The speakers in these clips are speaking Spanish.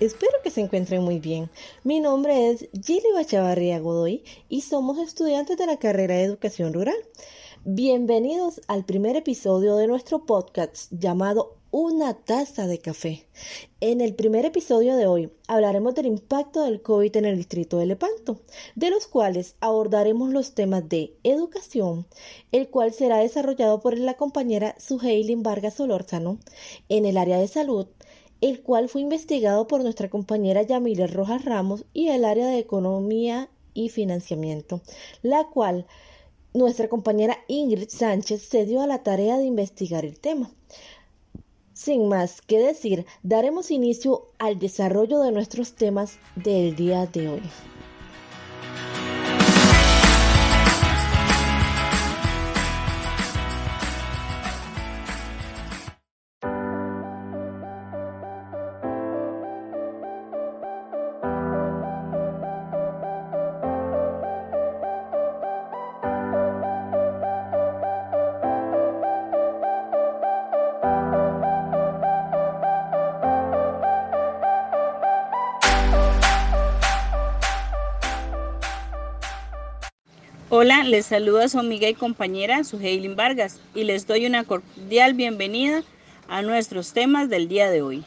Espero que se encuentren muy bien. Mi nombre es Gili Bachavarría Godoy y somos estudiantes de la carrera de Educación Rural. Bienvenidos al primer episodio de nuestro podcast llamado Una taza de café. En el primer episodio de hoy hablaremos del impacto del COVID en el distrito de Lepanto, de los cuales abordaremos los temas de educación, el cual será desarrollado por la compañera Suheilin Vargas Solórzano, en el área de salud, el cual fue investigado por nuestra compañera Yamile Rojas Ramos y el área de economía y financiamiento, la cual nuestra compañera Ingrid Sánchez se dio a la tarea de investigar el tema. Sin más que decir, daremos inicio al desarrollo de nuestros temas del día de hoy. Hola, les saluda su amiga y compañera Suheilin Vargas y les doy una cordial bienvenida a nuestros temas del día de hoy.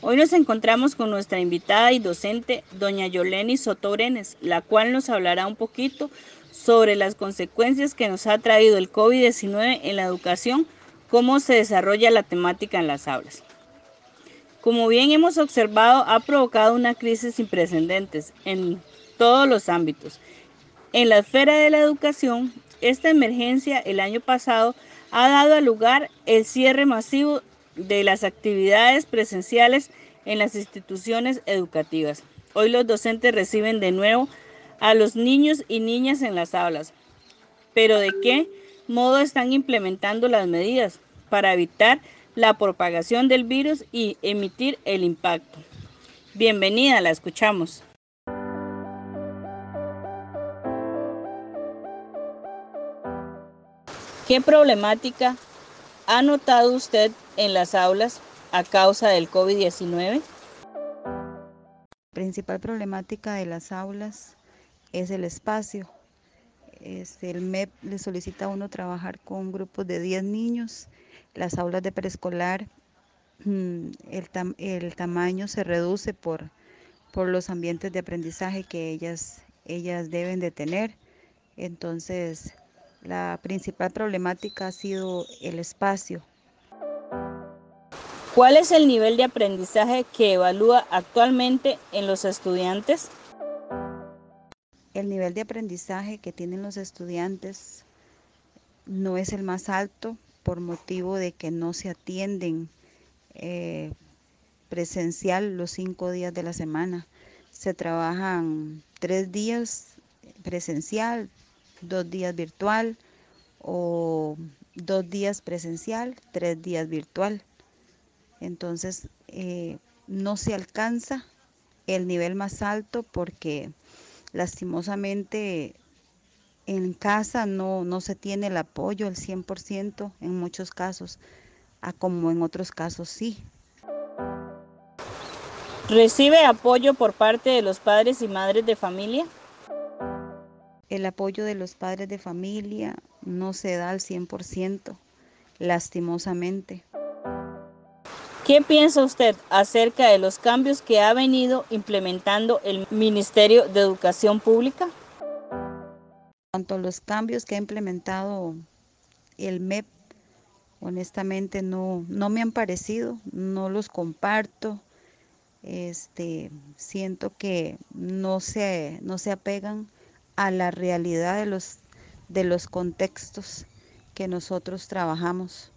Hoy nos encontramos con nuestra invitada y docente, doña Yoleni Sotorenes, la cual nos hablará un poquito sobre las consecuencias que nos ha traído el COVID-19 en la educación, cómo se desarrolla la temática en las aulas. Como bien hemos observado, ha provocado una crisis sin precedentes en todos los ámbitos en la esfera de la educación, esta emergencia el año pasado ha dado lugar el cierre masivo de las actividades presenciales en las instituciones educativas. Hoy los docentes reciben de nuevo a los niños y niñas en las aulas. Pero ¿de qué modo están implementando las medidas para evitar la propagación del virus y emitir el impacto? Bienvenida, la escuchamos. ¿Qué problemática ha notado usted en las aulas a causa del COVID-19? La principal problemática de las aulas es el espacio. Este, el MEP le solicita a uno trabajar con grupos de 10 niños. Las aulas de preescolar, mm, el, el tamaño se reduce por, por los ambientes de aprendizaje que ellas, ellas deben de tener. Entonces, la principal problemática ha sido el espacio. ¿Cuál es el nivel de aprendizaje que evalúa actualmente en los estudiantes? El nivel de aprendizaje que tienen los estudiantes no es el más alto por motivo de que no se atienden eh, presencial los cinco días de la semana. Se trabajan tres días presencial, dos días virtual o dos días presencial, tres días virtual. Entonces, eh, no se alcanza el nivel más alto porque lastimosamente en casa no, no se tiene el apoyo al 100% en muchos casos, a como en otros casos sí. ¿Recibe apoyo por parte de los padres y madres de familia? El apoyo de los padres de familia no se da al 100%, lastimosamente. ¿Qué piensa usted acerca de los cambios que ha venido implementando el Ministerio de Educación Pública? Cuanto a los cambios que ha implementado el MEP, honestamente no, no me han parecido, no los comparto. Este, siento que no se, no se apegan a la realidad de los, de los contextos que nosotros trabajamos.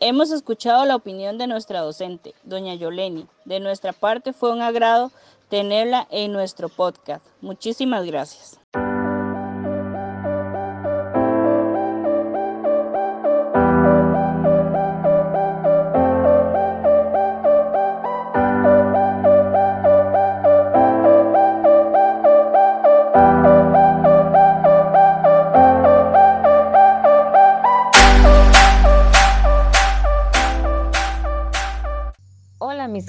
Hemos escuchado la opinión de nuestra docente, doña Yoleni. De nuestra parte fue un agrado tenerla en nuestro podcast. Muchísimas gracias.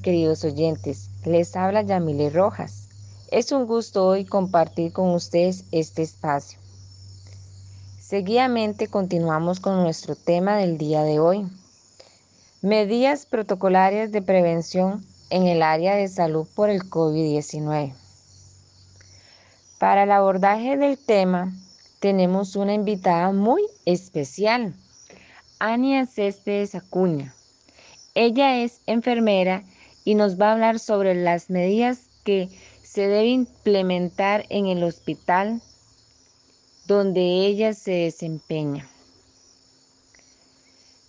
Queridos oyentes, les habla Yamile Rojas. Es un gusto hoy compartir con ustedes este espacio. Seguidamente continuamos con nuestro tema del día de hoy. Medidas protocolarias de prevención en el área de salud por el COVID-19. Para el abordaje del tema tenemos una invitada muy especial, Ania Céspedes Acuña. Ella es enfermera y nos va a hablar sobre las medidas que se deben implementar en el hospital donde ella se desempeña.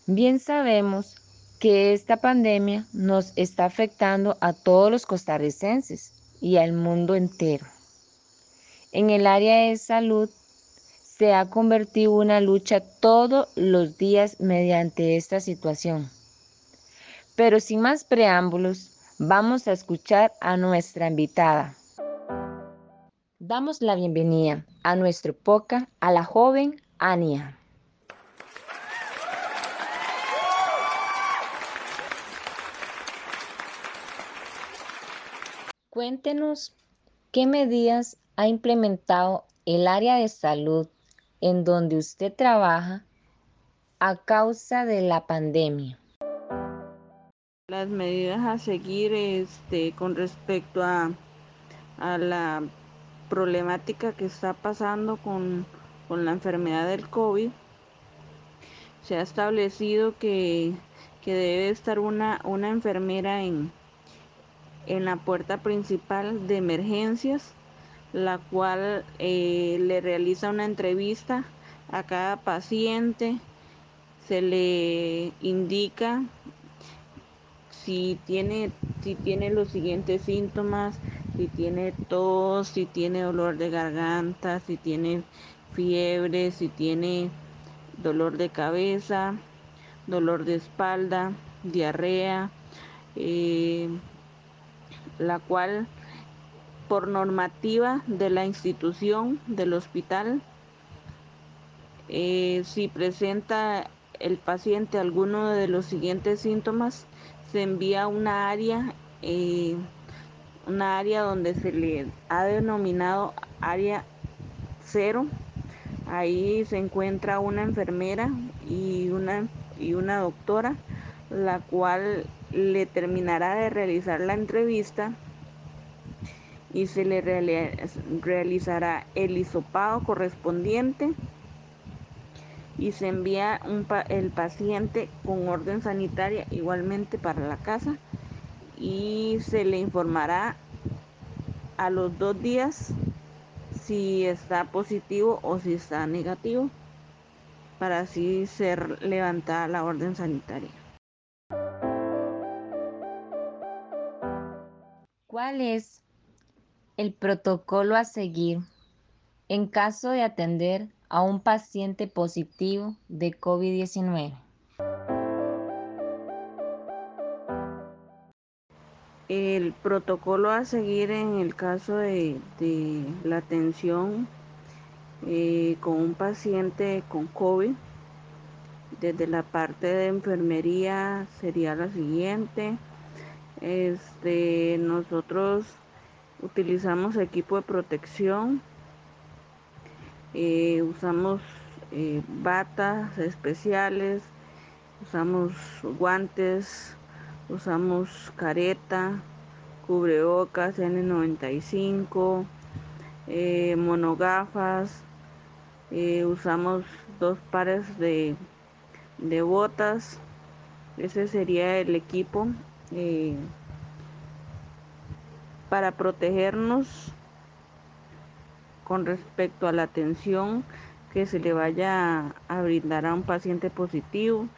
Bien sabemos que esta pandemia nos está afectando a todos los costarricenses y al mundo entero. En el área de salud se ha convertido una lucha todos los días mediante esta situación. Pero sin más preámbulos, vamos a escuchar a nuestra invitada. Damos la bienvenida a nuestro POCA a la joven Ania. Cuéntenos qué medidas ha implementado el área de salud en donde usted trabaja a causa de la pandemia. Las medidas a seguir este, con respecto a, a la problemática que está pasando con, con, la enfermedad del COVID, se ha establecido que, que debe estar una, una enfermera en, en la puerta principal de emergencias la cual eh, le realiza una entrevista a cada paciente, se le indica si tiene, si tiene los siguientes síntomas, si tiene tos, si tiene dolor de garganta, si tiene fiebre, si tiene dolor de cabeza, dolor de espalda, diarrea, eh, la cual por normativa de la institución del hospital. Eh, si presenta el paciente alguno de los siguientes síntomas, se envía una área, eh, una área donde se le ha denominado área cero. Ahí se encuentra una enfermera y una, y una doctora, la cual le terminará de realizar la entrevista y se le realizará el hisopado correspondiente y se envía el paciente con orden sanitaria igualmente para la casa y se le informará a los dos días si está positivo o si está negativo para así ser levantada la orden sanitaria. ¿Cuál es el protocolo a seguir en caso de atender a un paciente positivo de COVID-19. El protocolo a seguir en el caso de, la atención eh, con un paciente con COVID, desde la parte de enfermería sería la siguiente. Este, nosotros utilizamos equipo de protección, eh, usamos eh, batas especiales, usamos guantes, usamos careta, cubrebocas N95, eh, monogafas, usamos dos pares de, de, botas, ese sería el equipo para protegernos con respecto a la atención que se le vaya a brindar a un paciente positivo.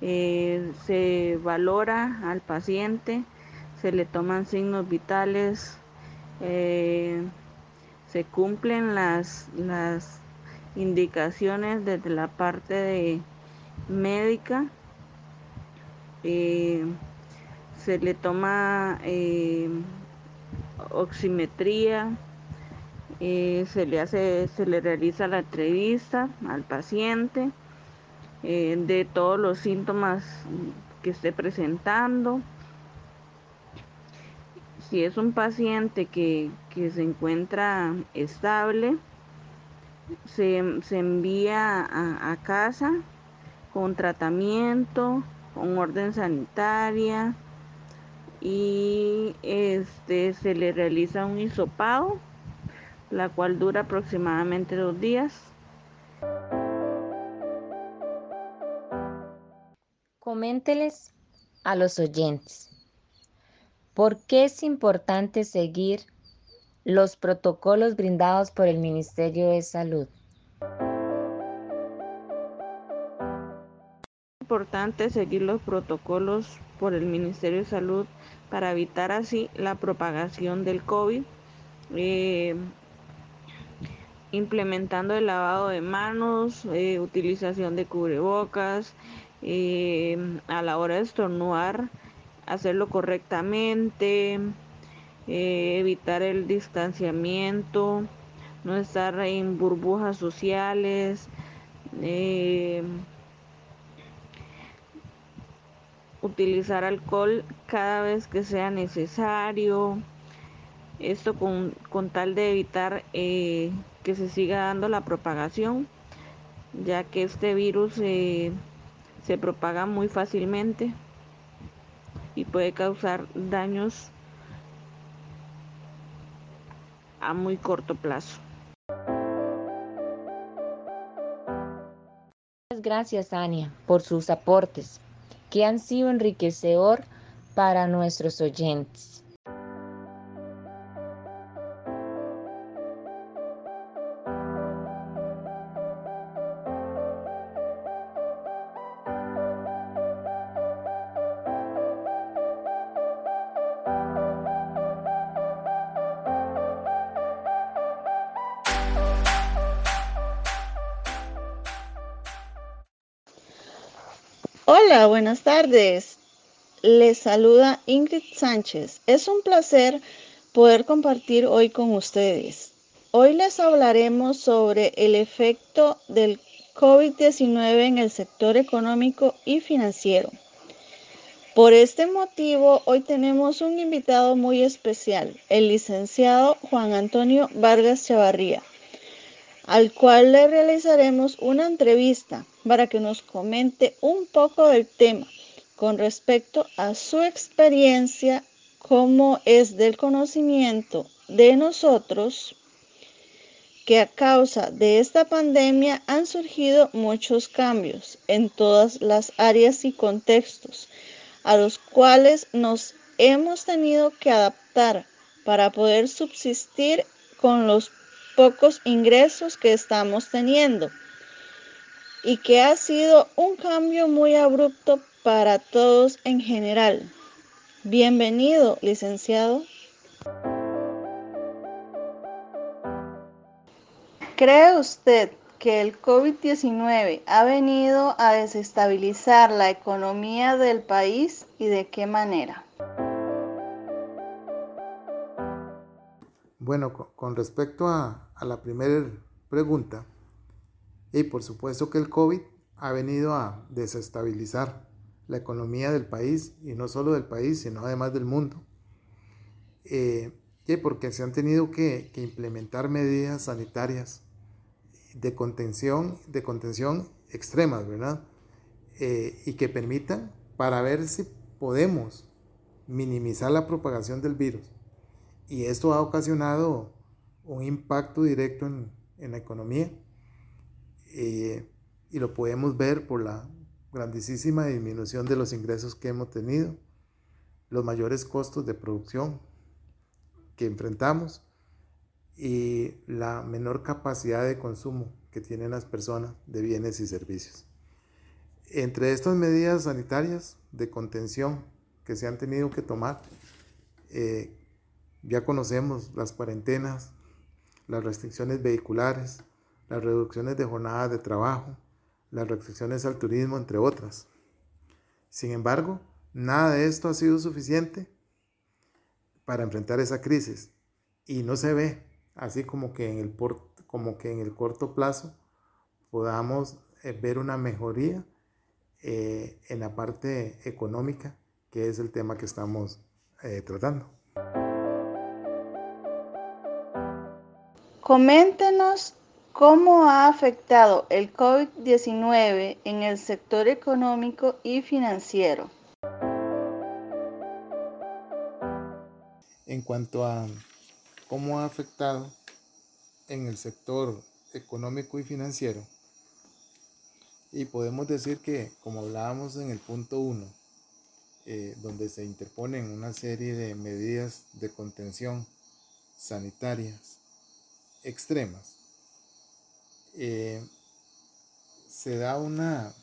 Eh, se valora al paciente, se le toman signos vitales, eh, se cumplen las, las indicaciones desde la parte de médica, eh, se le toma oximetría, eh, se le hace, se le realiza la entrevista al paciente eh, de todos los síntomas que esté presentando. si es un paciente que, se encuentra estable, se, envía a, casa con tratamiento, con orden sanitaria y este se le realiza un hisopado, la cual dura aproximadamente dos días. Coménteles a los oyentes ¿Por qué es importante seguir los protocolos brindados por el Ministerio de Salud? Es importante seguir los protocolos por el Ministerio de Salud para evitar así la propagación del COVID, eh, implementando el lavado de manos, eh, utilización de cubrebocas, eh, a la hora de estornudar hacerlo correctamente, eh, evitar el distanciamiento, no estar en burbujas sociales, utilizar alcohol cada vez que sea necesario. Esto con, tal de evitar eh, que se siga dando la propagación, ya que este virus se propaga muy fácilmente y puede causar daños a muy corto plazo. Gracias, Ania, por sus aportes, que han sido enriquecedor para nuestros oyentes. Tardes. Les saluda Ingrid Sánchez. Es un placer poder compartir hoy con ustedes. Hoy les hablaremos sobre el efecto del COVID-19 en el sector económico y financiero. Por este motivo, hoy tenemos un invitado muy especial, el licenciado Juan Antonio Vargas Chavarría al cual le realizaremos una entrevista para que nos comente un poco del tema con respecto a su experiencia, cómo es del conocimiento de nosotros que a causa de esta pandemia han surgido muchos cambios en todas las áreas y contextos a los cuales nos hemos tenido que adaptar para poder subsistir con los pocos ingresos que estamos teniendo y que ha sido un cambio muy abrupto para todos en general. Bienvenido, licenciado. ¿Cree usted que el COVID-19 ha venido a desestabilizar la economía del país y de qué manera? Bueno, con respecto a, la primera pregunta, y por supuesto que el COVID ha venido a desestabilizar la economía del país, y no solo del país, sino además del mundo. Eh, porque se han tenido que, implementar medidas sanitarias de contención, de contención extremas, ¿verdad? Eh, y que permitan para ver si podemos minimizar la propagación del virus y esto ha ocasionado un impacto directo en, la economía eh, y lo podemos ver por la grandísima disminución de los ingresos que hemos tenido, los mayores costos de producción que enfrentamos y la menor capacidad de consumo que tienen las personas de bienes y servicios. Entre estas medidas sanitarias de contención que se han tenido que tomar, eh, ya conocemos las cuarentenas, las restricciones vehiculares, las reducciones de jornadas de trabajo, las restricciones al turismo, entre otras. Sin embargo, nada de esto ha sido suficiente para enfrentar esa crisis y no se ve así como que en el, por, como que en el corto plazo podamos eh, ver una mejoría eh, en la parte económica, que es el tema que estamos eh, tratando. Coméntenos cómo ha afectado el COVID-19 en el sector económico y financiero. En cuanto a cómo ha afectado en el sector económico y financiero, y podemos decir que, como hablábamos en el punto 1, eh, donde se interponen una serie de medidas de contención sanitarias extremas, eh, se da una,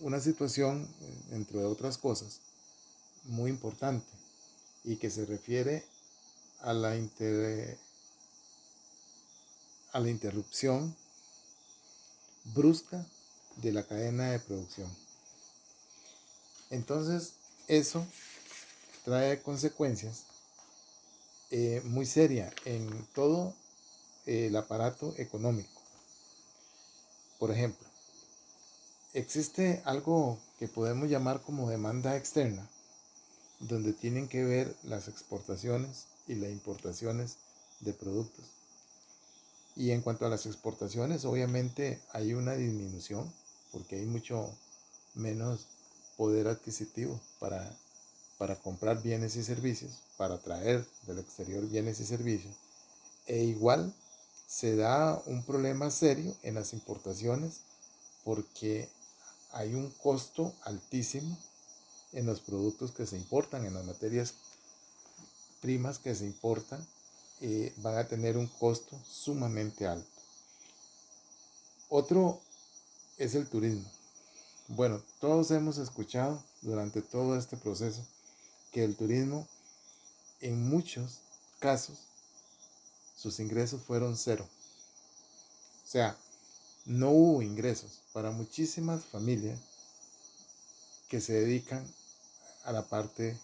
una situación, entre otras cosas, muy importante y que se refiere a la, a la interrupción brusca de la cadena de producción. Entonces, eso trae consecuencias eh, muy serias en todo el aparato económico. Por ejemplo, existe algo que podemos llamar como demanda externa, donde tienen que ver las exportaciones y las importaciones de productos. Y en cuanto a las exportaciones, obviamente hay una disminución porque hay mucho menos poder adquisitivo para, para comprar bienes y servicios, para traer del exterior bienes y servicios. E igual se da un problema serio en las importaciones porque hay un costo altísimo en los productos que se importan, en las materias primas que se importan, eh, van a tener un costo sumamente alto. Otro es el turismo. Bueno, todos hemos escuchado durante todo este proceso que el turismo en muchos casos sus ingresos fueron cero. O sea, no hubo ingresos para muchísimas familias que se dedican a la parte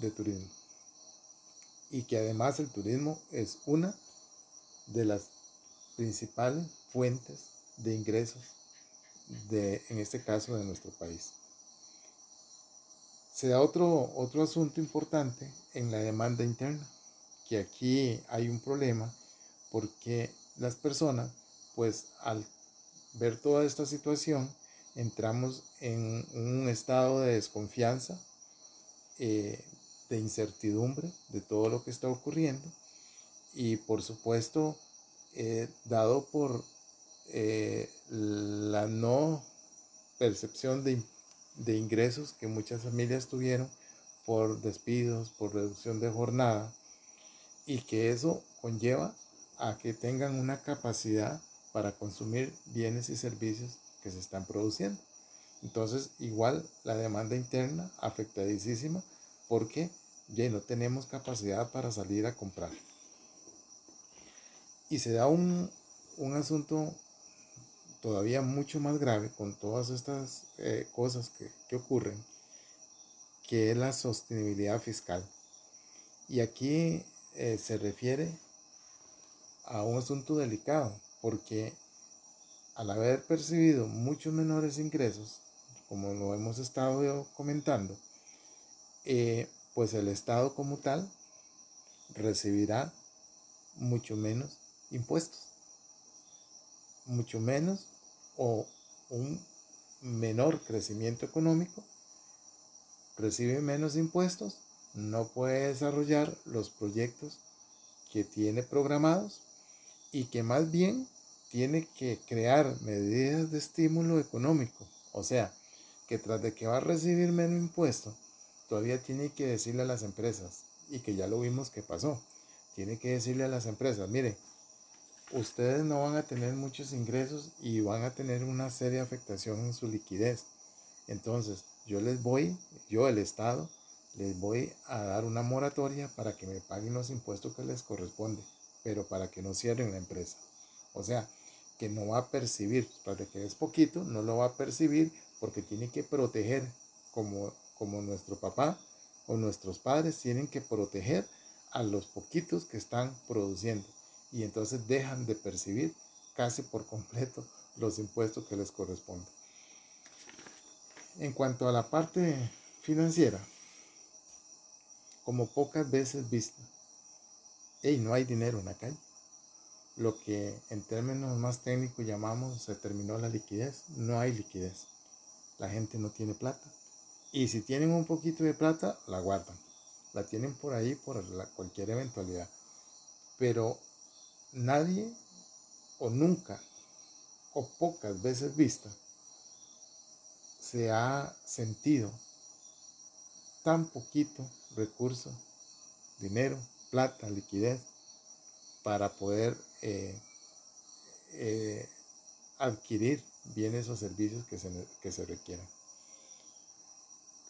de turismo. Y que además el turismo es una de las principales fuentes de ingresos de, en este caso, de nuestro país. Se da otro, otro asunto importante en la demanda interna, que aquí hay un problema porque las personas, pues al ver toda esta situación, entramos en un estado de desconfianza, eh, de incertidumbre de todo lo que está ocurriendo y por supuesto, eh, dado por eh, la no percepción de, de, ingresos que muchas familias tuvieron por despidos, por reducción de jornada, y que eso conlleva a que tengan una capacidad para consumir bienes y servicios que se están produciendo. Entonces, igual la demanda interna afectadísima porque ya no tenemos capacidad para salir a comprar. Y se da un, un asunto todavía mucho más grave con todas estas eh, cosas que, que ocurren, que es la sostenibilidad fiscal. Y aquí eh, se refiere a un asunto delicado, porque al haber percibido muchos menores ingresos, como lo hemos estado comentando, eh, pues el Estado como tal recibirá mucho menos impuestos mucho menos o un menor crecimiento económico, recibe menos impuestos, no puede desarrollar los proyectos que tiene programados y que más bien tiene que crear medidas de estímulo económico. O sea, que tras de que va a recibir menos impuestos, todavía tiene que decirle a las empresas, y que ya lo vimos que pasó, tiene que decirle a las empresas, mire, ustedes no van a tener muchos ingresos y van a tener una seria afectación en su liquidez. Entonces, yo les voy, yo el Estado, les voy a dar una moratoria para que me paguen los impuestos que les corresponde, pero para que no cierren la empresa. O sea, que no va a percibir, de que es poquito, no lo va a percibir porque tiene que proteger, como, como nuestro papá o nuestros padres tienen que proteger a los poquitos que están produciendo y entonces dejan de percibir casi por completo los impuestos que les corresponden. En cuanto a la parte financiera, como pocas veces vista, hey, no hay dinero en la calle. lo que en términos más técnicos llamamos se terminó la liquidez. No hay liquidez. La gente no tiene plata. Y si tienen un poquito de plata, la guardan. La tienen por ahí por cualquier eventualidad. Pero nadie o nunca o pocas veces vista se ha sentido tan poquito recurso, dinero, plata, liquidez para poder eh, eh, adquirir bienes o servicios que se, que se requieran.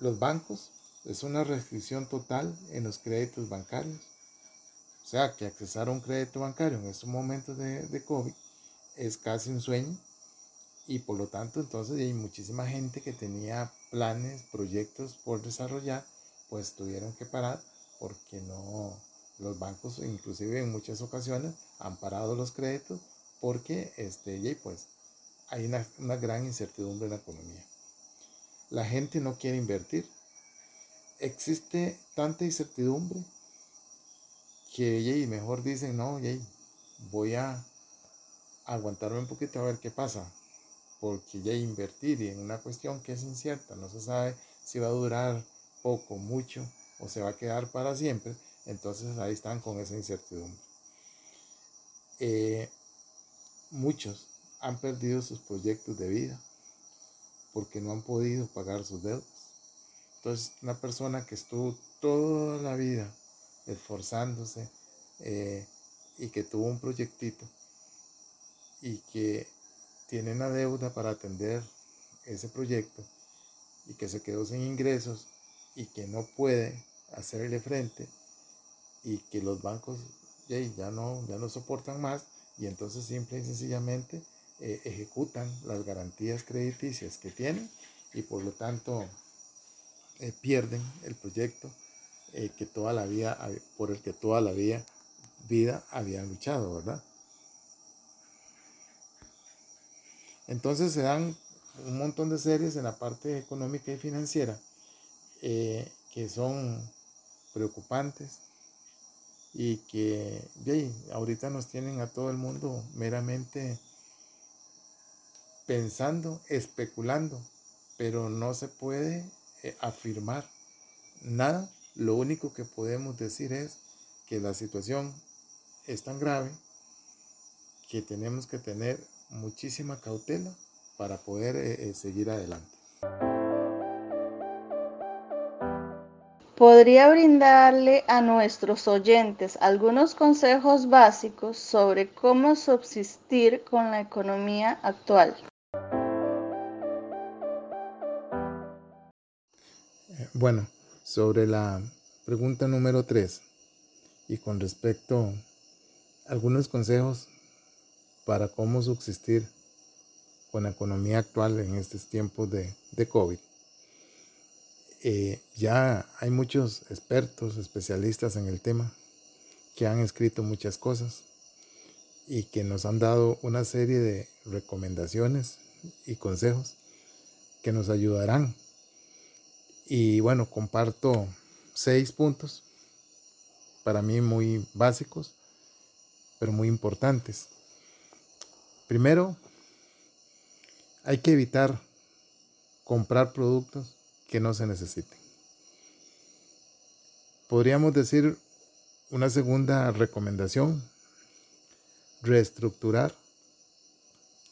Los bancos es una restricción total en los créditos bancarios. O sea, que accesar a un crédito bancario en estos momentos de, de COVID es casi un sueño y por lo tanto entonces hay muchísima gente que tenía planes, proyectos por desarrollar, pues tuvieron que parar porque no, los bancos inclusive en muchas ocasiones han parado los créditos porque este, pues, hay una, gran incertidumbre en la economía. La gente no quiere invertir. Existe tanta incertidumbre que mejor dicen, no, voy a aguantarme un poquito a ver qué pasa, porque ya invertir en una cuestión que es incierta, no se sabe si va a durar poco, mucho o se va a quedar para siempre, entonces ahí están con esa incertidumbre. Eh, muchos han perdido sus proyectos de vida porque no han podido pagar sus deudas. Entonces, una persona que estuvo toda la vida esforzándose eh, y que tuvo un proyectito y que tiene una deuda para atender ese proyecto y que se quedó sin ingresos y que no puede hacerle frente y que los bancos ya no, ya no soportan más y entonces simple y sencillamente eh, ejecutan las garantías crediticias que tienen y por lo tanto eh, pierden el proyecto eh, que toda la vida, por el que toda la vida, vida habían luchado, ¿verdad? Entonces se dan un montón de series en la parte económica y financiera que son preocupantes y que ahorita nos tienen a todo el mundo meramente pensando, especulando, pero no se puede eh, afirmar nada. Lo único que podemos decir es que la situación es tan grave que tenemos que tener muchísima cautela para poder eh, eh, seguir adelante. Podría brindarle a nuestros oyentes algunos consejos básicos sobre cómo subsistir con la economía actual. Eh, bueno, sobre la pregunta número 3 y con respecto a algunos consejos para cómo subsistir con la economía actual en estos tiempos de, de COVID. Eh, ya hay muchos expertos, especialistas en el tema, que han escrito muchas cosas y que nos han dado una serie de recomendaciones y consejos que nos ayudarán. Y bueno, comparto seis puntos para mí muy básicos, pero muy importantes. Primero, hay que evitar comprar productos que no se necesiten. Podríamos decir una segunda recomendación, reestructurar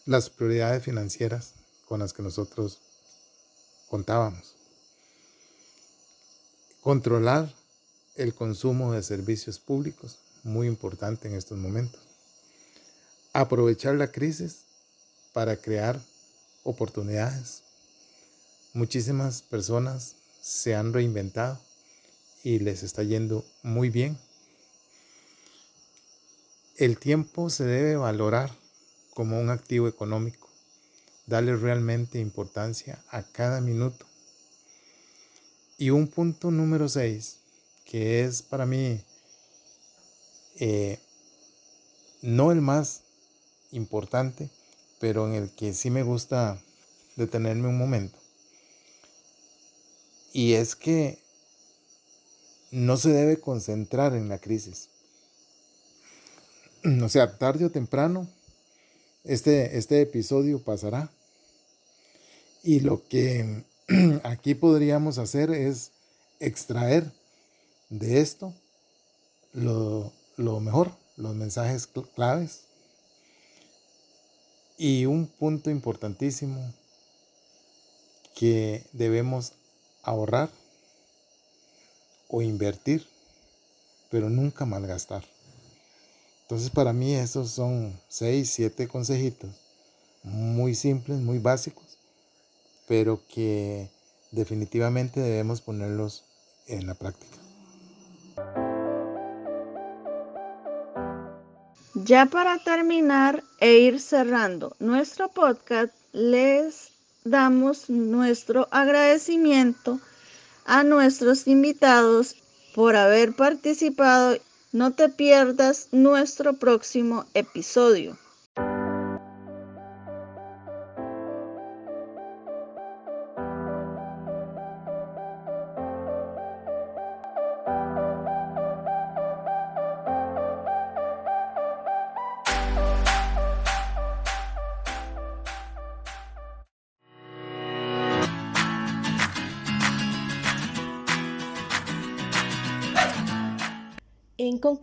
las prioridades financieras con las que nosotros contábamos. Controlar el consumo de servicios públicos, muy importante en estos momentos. Aprovechar la crisis para crear oportunidades Muchísimas personas se han reinventado y les está yendo muy bien. El tiempo se debe valorar como un activo económico, darle realmente importancia a cada minuto. Y un punto número 6, que es para mí eh, no el más importante, pero en el que sí me gusta detenerme un momento, y es que no se debe concentrar en la crisis. o sea, tarde o temprano, este, este episodio pasará. Y lo que aquí podríamos hacer es extraer de esto lo, lo mejor, los mensajes claves. Y un punto importantísimo que debemos ahorrar o invertir, pero nunca malgastar. Entonces para mí esos son seis, siete consejitos muy simples, muy básicos, pero que definitivamente debemos ponerlos en la práctica. Ya para terminar e ir cerrando nuestro podcast, les damos nuestro agradecimiento a nuestros invitados por haber participado. No te pierdas nuestro próximo episodio.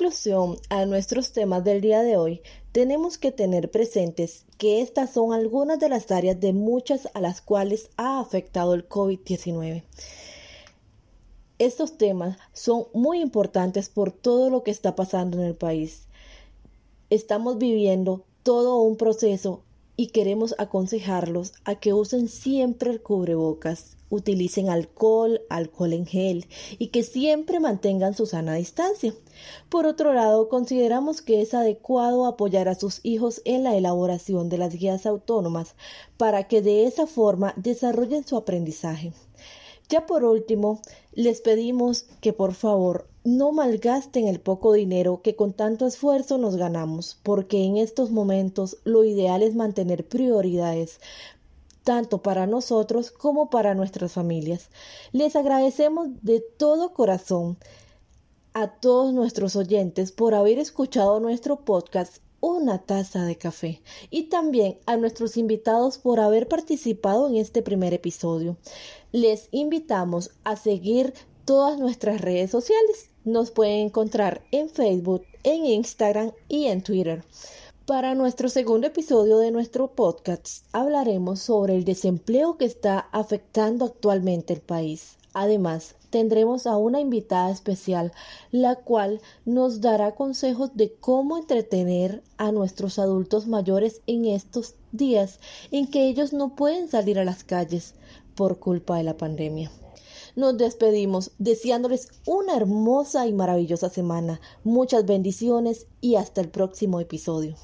Conclusión a nuestros temas del día de hoy, tenemos que tener presentes que estas son algunas de las áreas de muchas a las cuales ha afectado el COVID-19. Estos temas son muy importantes por todo lo que está pasando en el país. Estamos viviendo todo un proceso y queremos aconsejarlos a que usen siempre el cubrebocas, utilicen alcohol, alcohol en gel y que siempre mantengan su sana distancia. Por otro lado, consideramos que es adecuado apoyar a sus hijos en la elaboración de las guías autónomas para que de esa forma desarrollen su aprendizaje. Ya por último, les pedimos que por favor no malgasten el poco dinero que con tanto esfuerzo nos ganamos, porque en estos momentos lo ideal es mantener prioridades tanto para nosotros como para nuestras familias. Les agradecemos de todo corazón a todos nuestros oyentes por haber escuchado nuestro podcast Una taza de café y también a nuestros invitados por haber participado en este primer episodio. Les invitamos a seguir todas nuestras redes sociales. Nos pueden encontrar en Facebook, en Instagram y en Twitter. Para nuestro segundo episodio de nuestro podcast hablaremos sobre el desempleo que está afectando actualmente el país. Además, tendremos a una invitada especial, la cual nos dará consejos de cómo entretener a nuestros adultos mayores en estos días en que ellos no pueden salir a las calles por culpa de la pandemia. Nos despedimos deseándoles una hermosa y maravillosa semana, muchas bendiciones y hasta el próximo episodio.